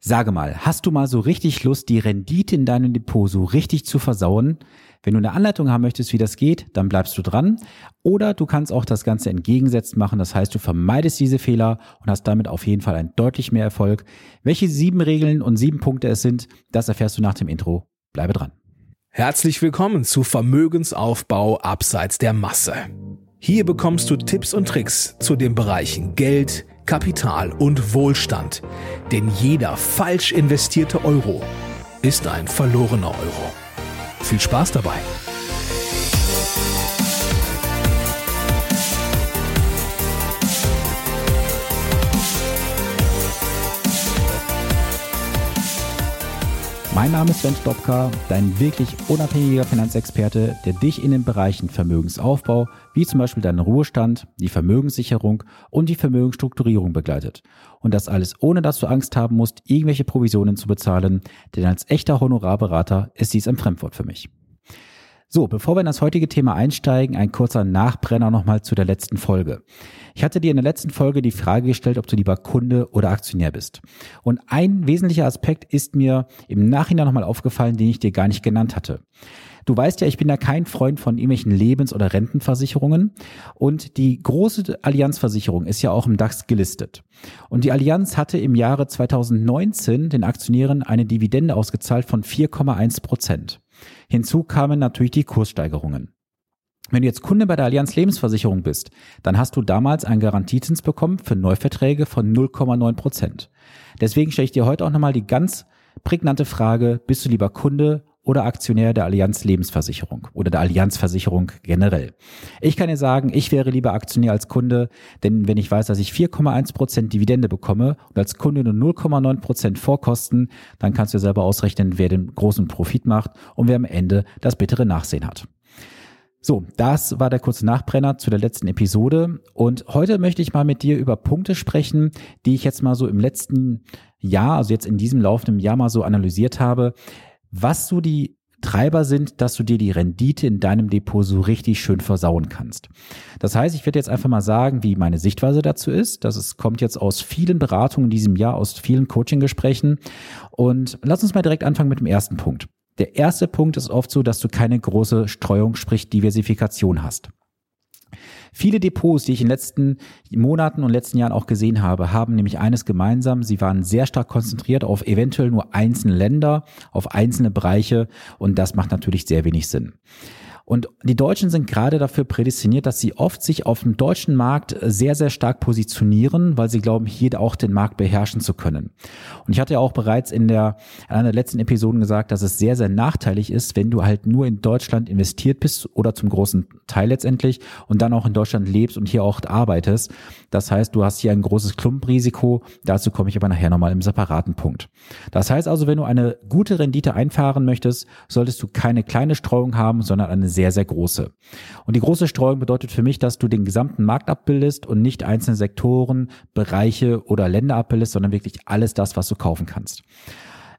Sage mal, hast du mal so richtig Lust, die Rendite in deinem Depot so richtig zu versauen? Wenn du eine Anleitung haben möchtest, wie das geht, dann bleibst du dran. Oder du kannst auch das Ganze entgegensetzt machen. Das heißt, du vermeidest diese Fehler und hast damit auf jeden Fall einen deutlich mehr Erfolg. Welche sieben Regeln und sieben Punkte es sind, das erfährst du nach dem Intro. Bleibe dran. Herzlich willkommen zu Vermögensaufbau abseits der Masse. Hier bekommst du Tipps und Tricks zu den Bereichen Geld, Kapital und Wohlstand. Denn jeder falsch investierte Euro ist ein verlorener Euro. Viel Spaß dabei! Mein Name ist Sven Stopka, dein wirklich unabhängiger Finanzexperte, der dich in den Bereichen Vermögensaufbau, wie zum Beispiel deinen Ruhestand, die Vermögenssicherung und die Vermögensstrukturierung begleitet. Und das alles ohne, dass du Angst haben musst, irgendwelche Provisionen zu bezahlen, denn als echter Honorarberater ist dies ein Fremdwort für mich. So, bevor wir in das heutige Thema einsteigen, ein kurzer Nachbrenner nochmal zu der letzten Folge. Ich hatte dir in der letzten Folge die Frage gestellt, ob du lieber Kunde oder Aktionär bist. Und ein wesentlicher Aspekt ist mir im Nachhinein nochmal aufgefallen, den ich dir gar nicht genannt hatte. Du weißt ja, ich bin ja kein Freund von irgendwelchen Lebens- oder Rentenversicherungen. Und die große Allianzversicherung ist ja auch im DAX gelistet. Und die Allianz hatte im Jahre 2019 den Aktionären eine Dividende ausgezahlt von 4,1 Prozent. Hinzu kamen natürlich die Kurssteigerungen. Wenn du jetzt Kunde bei der Allianz Lebensversicherung bist, dann hast du damals einen Garantiezins bekommen für Neuverträge von 0,9 Prozent. Deswegen stelle ich dir heute auch nochmal die ganz prägnante Frage, bist du lieber Kunde oder Aktionär der Allianz Lebensversicherung oder der Allianzversicherung generell. Ich kann dir sagen, ich wäre lieber Aktionär als Kunde, denn wenn ich weiß, dass ich 4,1 Prozent Dividende bekomme und als Kunde nur 0,9 Prozent Vorkosten, dann kannst du selber ausrechnen, wer den großen Profit macht und wer am Ende das bittere Nachsehen hat. So, das war der kurze Nachbrenner zu der letzten Episode. Und heute möchte ich mal mit dir über Punkte sprechen, die ich jetzt mal so im letzten Jahr, also jetzt in diesem laufenden Jahr mal so analysiert habe, was so die Treiber sind, dass du dir die Rendite in deinem Depot so richtig schön versauen kannst. Das heißt, ich werde jetzt einfach mal sagen, wie meine Sichtweise dazu ist. Das ist, kommt jetzt aus vielen Beratungen in diesem Jahr, aus vielen Coaching-Gesprächen. Und lass uns mal direkt anfangen mit dem ersten Punkt. Der erste Punkt ist oft so, dass du keine große Streuung, sprich Diversifikation hast. Viele Depots, die ich in den letzten Monaten und letzten Jahren auch gesehen habe, haben nämlich eines gemeinsam. Sie waren sehr stark konzentriert auf eventuell nur einzelne Länder, auf einzelne Bereiche und das macht natürlich sehr wenig Sinn. Und die Deutschen sind gerade dafür prädestiniert, dass sie oft sich auf dem deutschen Markt sehr, sehr stark positionieren, weil sie glauben, hier auch den Markt beherrschen zu können. Und ich hatte ja auch bereits in der, in einer der letzten Episoden gesagt, dass es sehr, sehr nachteilig ist, wenn du halt nur in Deutschland investiert bist oder zum großen Teil letztendlich und dann auch in Deutschland lebst und hier auch arbeitest. Das heißt, du hast hier ein großes Klumpenrisiko. Dazu komme ich aber nachher nochmal im separaten Punkt. Das heißt also, wenn du eine gute Rendite einfahren möchtest, solltest du keine kleine Streuung haben, sondern eine sehr, sehr große. Und die große Streuung bedeutet für mich, dass du den gesamten Markt abbildest und nicht einzelne Sektoren, Bereiche oder Länder abbildest, sondern wirklich alles das, was du kaufen kannst.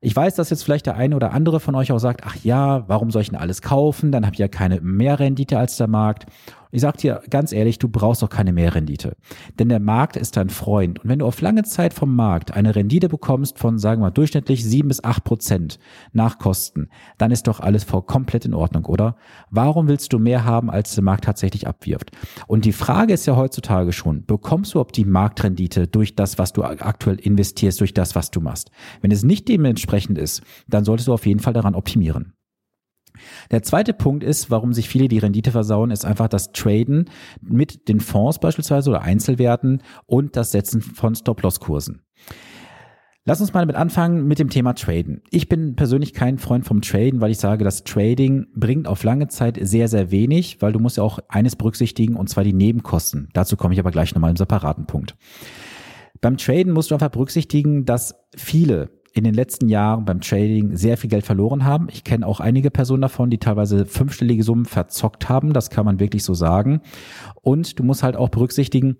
Ich weiß, dass jetzt vielleicht der eine oder andere von euch auch sagt, ach ja, warum soll ich denn alles kaufen? Dann habe ich ja keine Mehrrendite als der Markt. Ich sag dir ganz ehrlich, du brauchst doch keine Mehrrendite. Denn der Markt ist dein Freund. Und wenn du auf lange Zeit vom Markt eine Rendite bekommst von, sagen wir mal, durchschnittlich sieben bis acht Prozent nach Kosten, dann ist doch alles voll komplett in Ordnung, oder? Warum willst du mehr haben, als der Markt tatsächlich abwirft? Und die Frage ist ja heutzutage schon, bekommst du ob die Marktrendite durch das, was du aktuell investierst, durch das, was du machst? Wenn es nicht dementsprechend ist, dann solltest du auf jeden Fall daran optimieren. Der zweite Punkt ist, warum sich viele die Rendite versauen, ist einfach das Traden mit den Fonds beispielsweise oder Einzelwerten und das Setzen von Stop-Loss-Kursen. Lass uns mal damit anfangen mit dem Thema Traden. Ich bin persönlich kein Freund vom Traden, weil ich sage, das Trading bringt auf lange Zeit sehr, sehr wenig, weil du musst ja auch eines berücksichtigen, und zwar die Nebenkosten. Dazu komme ich aber gleich nochmal im separaten Punkt. Beim Traden musst du einfach berücksichtigen, dass viele in den letzten Jahren beim Trading sehr viel Geld verloren haben. Ich kenne auch einige Personen davon, die teilweise fünfstellige Summen verzockt haben. Das kann man wirklich so sagen. Und du musst halt auch berücksichtigen,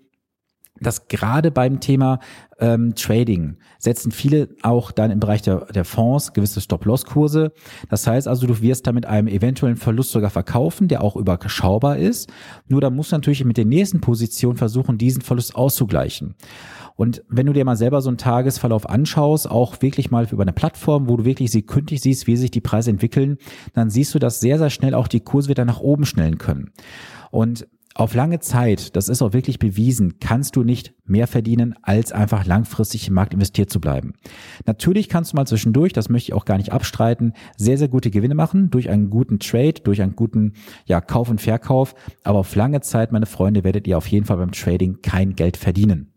dass gerade beim Thema ähm, Trading setzen viele auch dann im Bereich der, der Fonds gewisse Stop-Loss-Kurse. Das heißt also, du wirst da mit einem eventuellen Verlust sogar verkaufen, der auch überschaubar ist. Nur da musst du natürlich mit der nächsten Position versuchen, diesen Verlust auszugleichen. Und wenn du dir mal selber so einen Tagesverlauf anschaust, auch wirklich mal über eine Plattform, wo du wirklich sekündlich siehst, wie sich die Preise entwickeln, dann siehst du, dass sehr, sehr schnell auch die Kurse wieder nach oben schnellen können. Und auf lange Zeit, das ist auch wirklich bewiesen, kannst du nicht mehr verdienen, als einfach langfristig im Markt investiert zu bleiben. Natürlich kannst du mal zwischendurch, das möchte ich auch gar nicht abstreiten, sehr, sehr gute Gewinne machen durch einen guten Trade, durch einen guten ja, Kauf und Verkauf. Aber auf lange Zeit, meine Freunde, werdet ihr auf jeden Fall beim Trading kein Geld verdienen.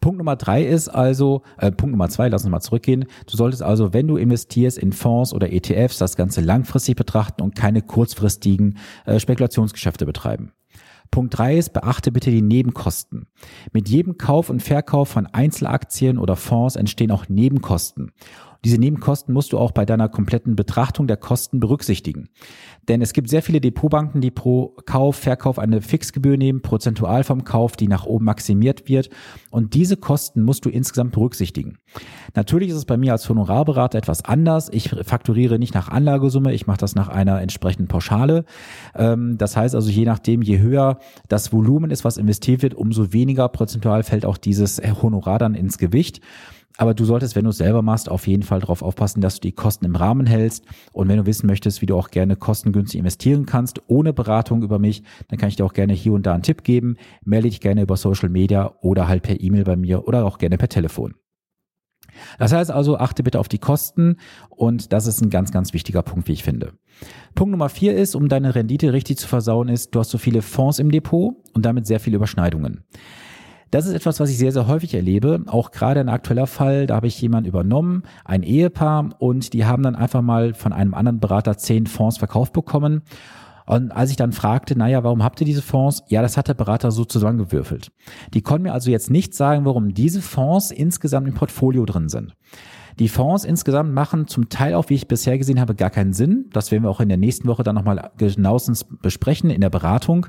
Punkt Nummer drei ist also, äh, Punkt Nummer zwei, lass uns mal zurückgehen. Du solltest also, wenn du investierst in Fonds oder ETFs, das Ganze langfristig betrachten und keine kurzfristigen äh, Spekulationsgeschäfte betreiben. Punkt drei ist, beachte bitte die Nebenkosten. Mit jedem Kauf und Verkauf von Einzelaktien oder Fonds entstehen auch Nebenkosten. Diese Nebenkosten musst du auch bei deiner kompletten Betrachtung der Kosten berücksichtigen. Denn es gibt sehr viele Depotbanken, die pro Kauf, Verkauf eine Fixgebühr nehmen, prozentual vom Kauf, die nach oben maximiert wird. Und diese Kosten musst du insgesamt berücksichtigen. Natürlich ist es bei mir als Honorarberater etwas anders. Ich fakturiere nicht nach Anlagesumme, ich mache das nach einer entsprechenden Pauschale. Ähm, das heißt also, je nachdem, je höher das Volumen ist, was investiert wird, umso weniger prozentual fällt auch dieses Honorar dann ins Gewicht. Aber du solltest, wenn du es selber machst, auf jeden Fall darauf aufpassen, dass du die Kosten im Rahmen hältst. Und wenn du wissen möchtest, wie du auch gerne kostengünstig investieren kannst, ohne Beratung über mich, dann kann ich dir auch gerne hier und da einen Tipp geben. Melde dich gerne über Social Media oder halt per E-Mail bei mir oder auch gerne per Telefon. Das heißt also, achte bitte auf die Kosten und das ist ein ganz, ganz wichtiger Punkt, wie ich finde. Punkt Nummer vier ist, um deine Rendite richtig zu versauen, ist, du hast so viele Fonds im Depot und damit sehr viele Überschneidungen. Das ist etwas, was ich sehr, sehr häufig erlebe. Auch gerade ein aktueller Fall, da habe ich jemanden übernommen, ein Ehepaar, und die haben dann einfach mal von einem anderen Berater zehn Fonds verkauft bekommen. Und als ich dann fragte, naja, warum habt ihr diese Fonds? Ja, das hat der Berater so zusammengewürfelt. Die konnten mir also jetzt nicht sagen, warum diese Fonds insgesamt im Portfolio drin sind. Die Fonds insgesamt machen zum Teil auch, wie ich bisher gesehen habe, gar keinen Sinn. Das werden wir auch in der nächsten Woche dann nochmal genauestens besprechen in der Beratung.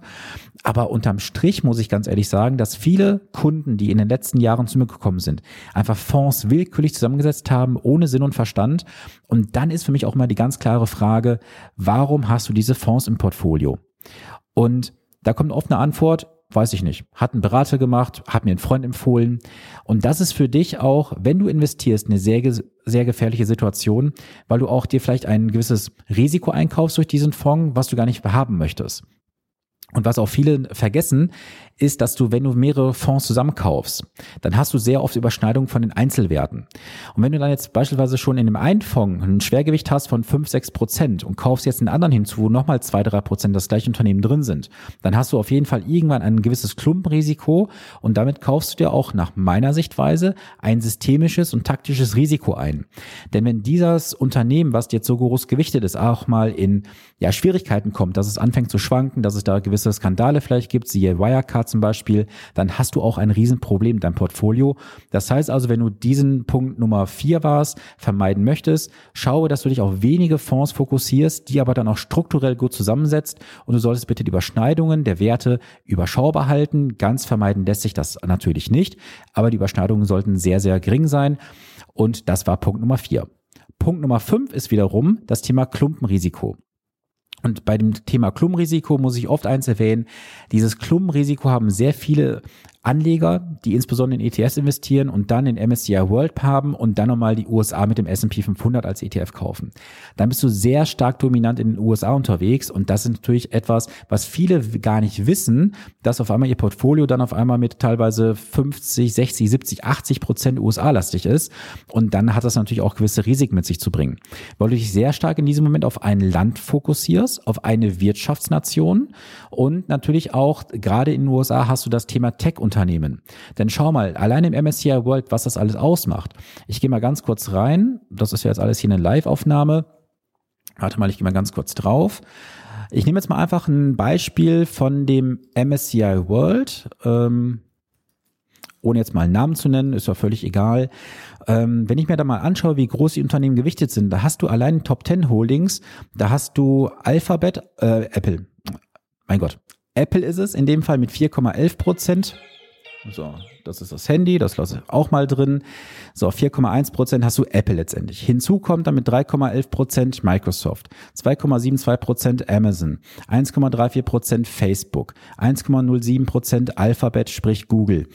Aber unterm Strich muss ich ganz ehrlich sagen, dass viele Kunden, die in den letzten Jahren zu mir gekommen sind, einfach Fonds willkürlich zusammengesetzt haben, ohne Sinn und Verstand. Und dann ist für mich auch immer die ganz klare Frage, warum hast du diese Fonds im Portfolio? Und da kommt oft eine Antwort, weiß ich nicht, hat ein Berater gemacht, hat mir einen Freund empfohlen. Und das ist für dich auch, wenn du investierst, eine sehr, sehr gefährliche Situation, weil du auch dir vielleicht ein gewisses Risiko einkaufst durch diesen Fonds, was du gar nicht haben möchtest. Und was auch viele vergessen, ist, dass du, wenn du mehrere Fonds zusammenkaufst, dann hast du sehr oft Überschneidungen von den Einzelwerten. Und wenn du dann jetzt beispielsweise schon in dem einen Fonds ein Schwergewicht hast von 5, 6 Prozent und kaufst jetzt einen anderen hinzu, wo nochmal 2, 3 Prozent das gleiche Unternehmen drin sind, dann hast du auf jeden Fall irgendwann ein gewisses Klumpenrisiko und damit kaufst du dir auch nach meiner Sichtweise ein systemisches und taktisches Risiko ein. Denn wenn dieses Unternehmen, was jetzt so groß gewichtet ist, auch mal in ja, Schwierigkeiten kommt, dass es anfängt zu schwanken, dass es da gewisse Skandale vielleicht gibt, siehe Wirecard zum Beispiel, dann hast du auch ein Riesenproblem in deinem Portfolio. Das heißt also, wenn du diesen Punkt Nummer vier warst, vermeiden möchtest, schaue, dass du dich auf wenige Fonds fokussierst, die aber dann auch strukturell gut zusammensetzt und du solltest bitte die Überschneidungen der Werte überschaubar halten. Ganz vermeiden lässt sich das natürlich nicht, aber die Überschneidungen sollten sehr, sehr gering sein. Und das war Punkt Nummer vier. Punkt Nummer fünf ist wiederum das Thema Klumpenrisiko. Und bei dem Thema Klumpenrisiko muss ich oft eins erwähnen. Dieses Klumpenrisiko haben sehr viele Anleger, die insbesondere in ETFs investieren und dann in MSCI World haben und dann nochmal die USA mit dem S&P 500 als ETF kaufen. Dann bist du sehr stark dominant in den USA unterwegs und das ist natürlich etwas, was viele gar nicht wissen, dass auf einmal ihr Portfolio dann auf einmal mit teilweise 50, 60, 70, 80 Prozent USA-lastig ist und dann hat das natürlich auch gewisse Risiken mit sich zu bringen, weil du dich sehr stark in diesem Moment auf ein Land fokussierst, auf eine Wirtschaftsnation und natürlich auch gerade in den USA hast du das Thema Tech Unternehmen. Denn schau mal, allein im MSCI World, was das alles ausmacht. Ich gehe mal ganz kurz rein. Das ist ja jetzt alles hier eine Live-Aufnahme. Warte mal, ich gehe mal ganz kurz drauf. Ich nehme jetzt mal einfach ein Beispiel von dem MSCI World. Ähm, ohne jetzt mal einen Namen zu nennen, ist ja völlig egal. Ähm, wenn ich mir da mal anschaue, wie groß die Unternehmen gewichtet sind, da hast du allein Top 10 Holdings, da hast du Alphabet, äh, Apple, mein Gott, Apple ist es in dem Fall mit 4,11 Prozent. So, das ist das Handy, das lasse ich auch mal drin. So, 4,1 Prozent hast du Apple letztendlich. Hinzu kommt dann mit 3,11 Prozent Microsoft, 2,72 Prozent Amazon, 1,34 Prozent Facebook, 1,07 Prozent Alphabet, sprich Google.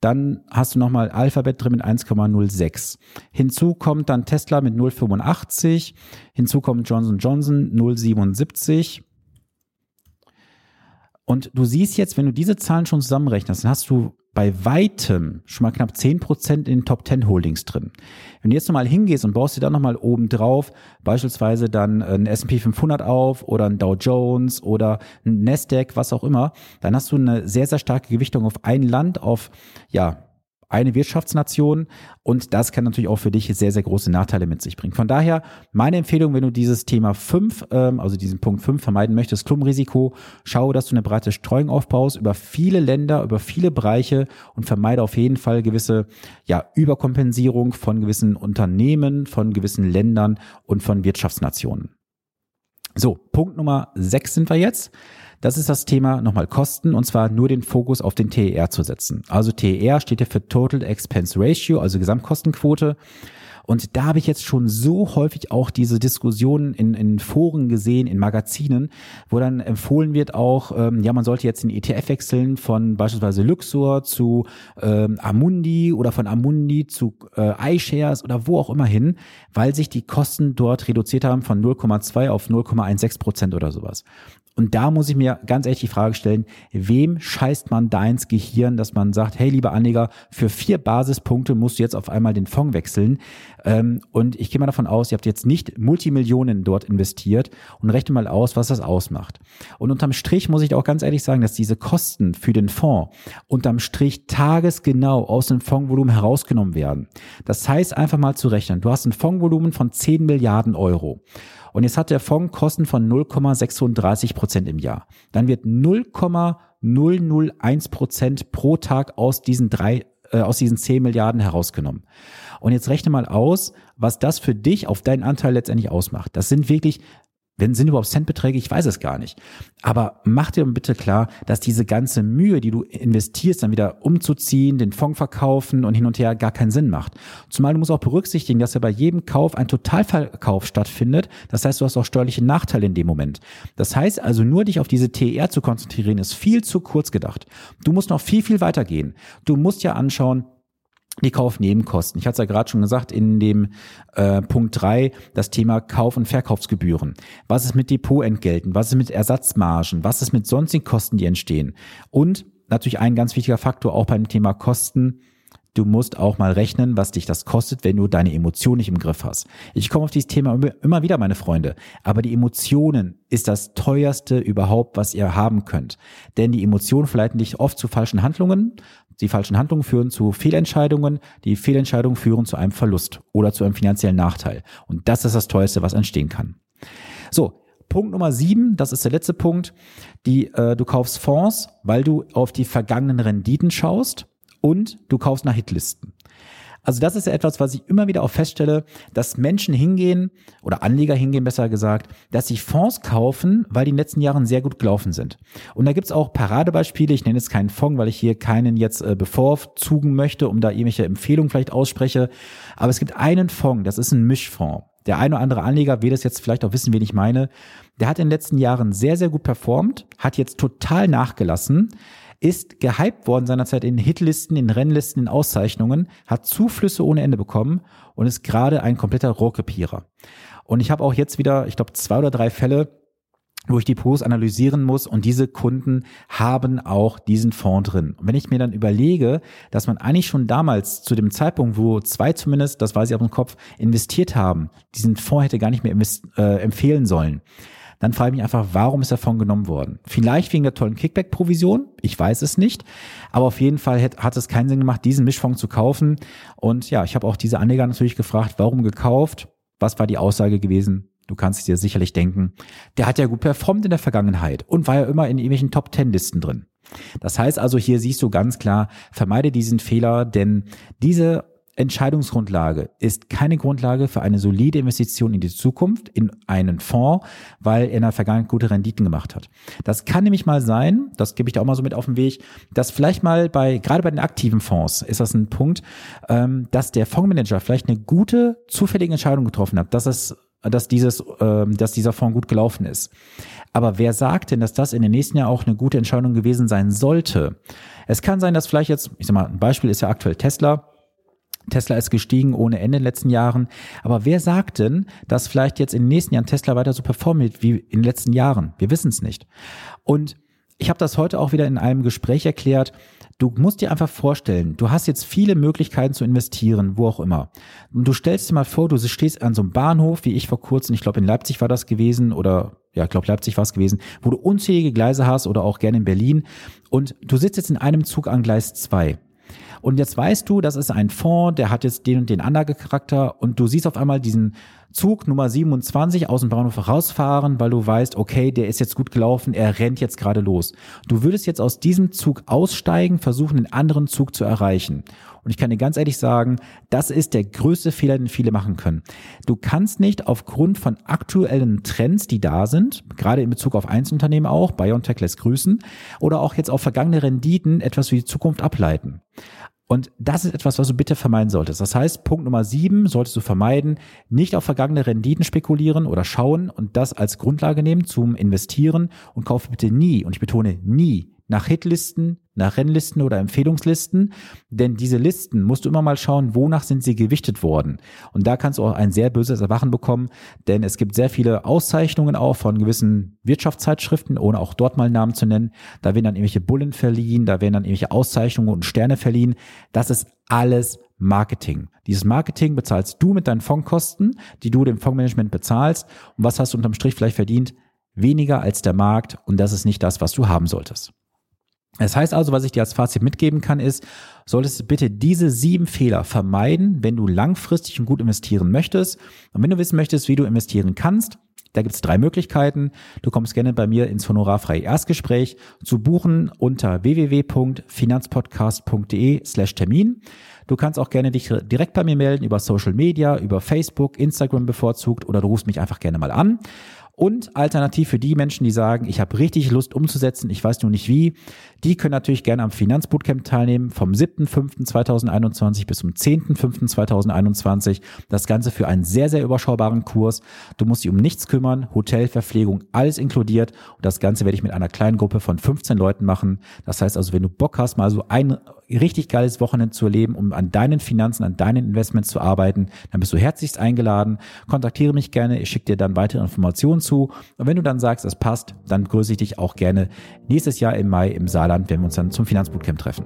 Dann hast du nochmal Alphabet drin mit 1,06. Hinzu kommt dann Tesla mit 0,85. Hinzu kommt Johnson Johnson 0,77. Und du siehst jetzt, wenn du diese Zahlen schon zusammenrechnest, dann hast du bei weitem schon mal knapp 10% in den Top 10 Holdings drin. Wenn du jetzt nochmal hingehst und baust dir dann nochmal oben drauf, beispielsweise dann ein S&P 500 auf oder ein Dow Jones oder ein Nasdaq, was auch immer, dann hast du eine sehr, sehr starke Gewichtung auf ein Land, auf, ja, eine Wirtschaftsnation und das kann natürlich auch für dich sehr, sehr große Nachteile mit sich bringen. Von daher meine Empfehlung, wenn du dieses Thema 5, ähm, also diesen Punkt 5 vermeiden möchtest, Klumrisiko, schau, dass du eine breite Streuung aufbaust über viele Länder, über viele Bereiche und vermeide auf jeden Fall gewisse ja, Überkompensierung von gewissen Unternehmen, von gewissen Ländern und von Wirtschaftsnationen. So, Punkt Nummer 6 sind wir jetzt. Das ist das Thema nochmal Kosten und zwar nur den Fokus auf den TER zu setzen. Also TER steht ja für Total Expense Ratio, also Gesamtkostenquote. Und da habe ich jetzt schon so häufig auch diese Diskussionen in, in Foren gesehen, in Magazinen, wo dann empfohlen wird auch, ähm, ja, man sollte jetzt den ETF wechseln von beispielsweise Luxor zu ähm, Amundi oder von Amundi zu äh, iShares oder wo auch immer hin, weil sich die Kosten dort reduziert haben von 0,2 auf 0,16 Prozent oder sowas. Und da muss ich mir ganz ehrlich die Frage stellen, wem scheißt man da ins Gehirn, dass man sagt, hey, lieber Anleger, für vier Basispunkte musst du jetzt auf einmal den Fonds wechseln. Ähm, und ich gehe mal davon aus, ihr habt jetzt nicht Multimillionen dort investiert und rechne mal aus, was das ausmacht. Und unterm Strich muss ich auch ganz ehrlich sagen, dass diese Kosten für den Fonds unterm Strich tagesgenau aus dem Fondsvolumen herausgenommen werden. Das heißt einfach mal zu rechnen. Du hast ein Fondsvolumen von 10 Milliarden Euro. Und jetzt hat der Fonds Kosten von 0,36 Prozent im Jahr. Dann wird 0,001 Prozent pro Tag aus diesen drei äh, aus diesen 10 Milliarden herausgenommen. Und jetzt rechne mal aus, was das für dich auf deinen Anteil letztendlich ausmacht. Das sind wirklich wenn sind überhaupt Centbeträge? Ich weiß es gar nicht. Aber mach dir bitte klar, dass diese ganze Mühe, die du investierst, dann wieder umzuziehen, den Fonds verkaufen und hin und her gar keinen Sinn macht. Zumal du musst auch berücksichtigen, dass ja bei jedem Kauf ein Totalverkauf stattfindet. Das heißt, du hast auch steuerliche Nachteile in dem Moment. Das heißt also, nur dich auf diese TR zu konzentrieren, ist viel zu kurz gedacht. Du musst noch viel, viel weiter gehen. Du musst ja anschauen, die Kaufnebenkosten. Ich hatte es ja gerade schon gesagt in dem äh, Punkt drei das Thema Kauf- und Verkaufsgebühren. Was ist mit Depotentgelten? Was ist mit Ersatzmargen? Was ist mit sonstigen Kosten, die entstehen? Und natürlich ein ganz wichtiger Faktor auch beim Thema Kosten. Du musst auch mal rechnen, was dich das kostet, wenn du deine Emotionen nicht im Griff hast. Ich komme auf dieses Thema immer wieder, meine Freunde. Aber die Emotionen ist das teuerste überhaupt, was ihr haben könnt. Denn die Emotionen verleiten dich oft zu falschen Handlungen, die falschen Handlungen führen zu Fehlentscheidungen. Die Fehlentscheidungen führen zu einem Verlust oder zu einem finanziellen Nachteil. Und das ist das teuerste, was entstehen kann. So, Punkt Nummer sieben, das ist der letzte Punkt. Die, äh, du kaufst Fonds, weil du auf die vergangenen Renditen schaust und du kaufst nach Hitlisten. Also das ist ja etwas, was ich immer wieder auch feststelle, dass Menschen hingehen oder Anleger hingehen, besser gesagt, dass sie Fonds kaufen, weil die in den letzten Jahren sehr gut gelaufen sind. Und da gibt's auch Paradebeispiele. Ich nenne jetzt keinen Fonds, weil ich hier keinen jetzt äh, bevorzugen möchte, um da irgendwelche Empfehlungen vielleicht ausspreche. Aber es gibt einen Fonds, das ist ein Mischfonds. Der eine oder andere Anleger wird es jetzt vielleicht auch wissen, wen ich meine. Der hat in den letzten Jahren sehr, sehr gut performt, hat jetzt total nachgelassen, ist gehypt worden seinerzeit in Hitlisten, in Rennlisten, in Auszeichnungen, hat Zuflüsse ohne Ende bekommen und ist gerade ein kompletter Rohrkrepierer. Und ich habe auch jetzt wieder, ich glaube, zwei oder drei Fälle, wo ich die Pros analysieren muss und diese Kunden haben auch diesen Fonds drin. Und wenn ich mir dann überlege, dass man eigentlich schon damals zu dem Zeitpunkt, wo zwei zumindest, das weiß ich auf dem Kopf, investiert haben, diesen Fonds hätte gar nicht mehr äh, empfehlen sollen, dann frage ich mich einfach, warum ist davon genommen worden? Vielleicht wegen der tollen Kickback-Provision, ich weiß es nicht, aber auf jeden Fall hat, es keinen Sinn gemacht, diesen Mischfonds zu kaufen. Und ja, ich habe auch diese Anleger natürlich gefragt, warum gekauft? Was war die Aussage gewesen? Du kannst es dir sicherlich denken. Der hat ja gut performt in der Vergangenheit und war ja immer in irgendwelchen Top-10-Listen drin. Das heißt also, hier siehst du ganz klar, vermeide diesen Fehler, denn diese Entscheidungsgrundlage, ist keine Grundlage für eine solide Investition in die Zukunft, in einen Fonds, weil er in der Vergangenheit gute Renditen gemacht hat. Das kann nämlich mal sein, das gebe ich da auch mal so mit auf den Weg, dass vielleicht mal bei, gerade bei den aktiven Fonds ist das ein Punkt, ähm, dass der Fondsmanager vielleicht eine gute, zufällige Entscheidung getroffen hat, dass es dass dieses, ähm, dass dieser Fonds gut gelaufen ist. Aber wer sagt denn, dass das in den nächsten Jahren auch eine gute Entscheidung gewesen sein sollte? Es kann sein, dass vielleicht jetzt, ich sag mal, ein Beispiel ist ja aktuell Tesla. Tesla ist gestiegen ohne Ende in den letzten Jahren. Aber wer sagt denn, dass vielleicht jetzt in den nächsten Jahren Tesla weiter so performt wie in den letzten Jahren? Wir wissen es nicht. Und ich habe das heute auch wieder in einem Gespräch erklärt. Du musst dir einfach vorstellen, du hast jetzt viele Möglichkeiten zu investieren, wo auch immer. Und du stellst dir mal vor, du stehst an so einem Bahnhof, wie ich vor kurzem, ich glaube in Leipzig war das gewesen oder ja, ich glaube Leipzig war es gewesen, wo du unzählige Gleise hast oder auch gerne in Berlin und du sitzt jetzt in einem Zug an Gleis 2 und jetzt weißt du, das ist ein Fonds, der hat jetzt den und den Anlagecharakter und du siehst auf einmal diesen Zug Nummer 27 aus dem Bahnhof rausfahren, weil du weißt, okay, der ist jetzt gut gelaufen, er rennt jetzt gerade los. Du würdest jetzt aus diesem Zug aussteigen, versuchen, den anderen Zug zu erreichen. Und ich kann dir ganz ehrlich sagen, das ist der größte Fehler, den viele machen können. Du kannst nicht aufgrund von aktuellen Trends, die da sind, gerade in Bezug auf Einzelunternehmen auch, BioNTech lässt grüßen, oder auch jetzt auf vergangene Renditen etwas für die Zukunft ableiten. Und das ist etwas, was du bitte vermeiden solltest. Das heißt, Punkt Nummer sieben solltest du vermeiden, nicht auf vergangene Renditen spekulieren oder schauen und das als Grundlage nehmen zum Investieren und kaufe bitte nie, und ich betone nie, nach Hitlisten, nach Rennlisten oder Empfehlungslisten, denn diese Listen musst du immer mal schauen, wonach sind sie gewichtet worden. Und da kannst du auch ein sehr böses Erwachen bekommen, denn es gibt sehr viele Auszeichnungen auch von gewissen Wirtschaftszeitschriften, ohne auch dort mal Namen zu nennen. Da werden dann irgendwelche Bullen verliehen, da werden dann irgendwelche Auszeichnungen und Sterne verliehen. Das ist alles Marketing. Dieses Marketing bezahlst du mit deinen Fondskosten, die du dem Fondsmanagement bezahlst. Und was hast du unterm Strich vielleicht verdient? Weniger als der Markt. Und das ist nicht das, was du haben solltest. Das heißt also, was ich dir als Fazit mitgeben kann, ist, solltest du bitte diese sieben Fehler vermeiden, wenn du langfristig und gut investieren möchtest. Und wenn du wissen möchtest, wie du investieren kannst, da gibt es drei Möglichkeiten. Du kommst gerne bei mir ins honorarfreie Erstgespräch zu buchen unter www.finanzpodcast.de slash Termin. Du kannst auch gerne dich direkt bei mir melden über Social Media, über Facebook, Instagram bevorzugt oder du rufst mich einfach gerne mal an. Und alternativ für die Menschen, die sagen, ich habe richtig Lust umzusetzen, ich weiß nur nicht wie, die können natürlich gerne am Finanzbootcamp teilnehmen vom 7.5.2021 bis zum 10.5.2021. Das Ganze für einen sehr, sehr überschaubaren Kurs. Du musst dich um nichts kümmern, Hotel, Verpflegung, alles inkludiert. Und das Ganze werde ich mit einer kleinen Gruppe von 15 Leuten machen. Das heißt also, wenn du Bock hast, mal so ein richtig geiles Wochenende zu erleben, um an deinen Finanzen, an deinen Investments zu arbeiten, dann bist du herzlichst eingeladen. Kontaktiere mich gerne, ich schicke dir dann weitere Informationen zu. Und wenn du dann sagst, es passt, dann grüße ich dich auch gerne nächstes Jahr im Mai im Saarland, wenn wir uns dann zum Finanzbootcamp treffen.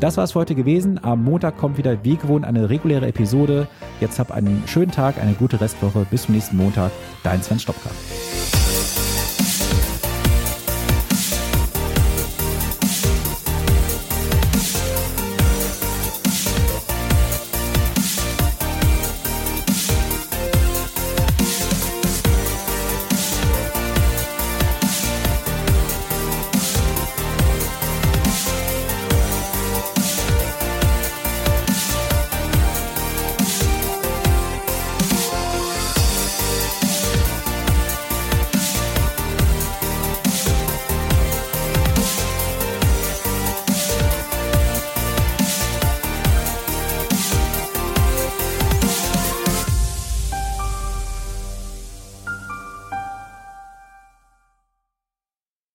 Das war es für heute gewesen. Am Montag kommt wieder wie gewohnt eine reguläre Episode. Jetzt hab einen schönen Tag, eine gute Restwoche. Bis zum nächsten Montag. Dein Sven Stopka.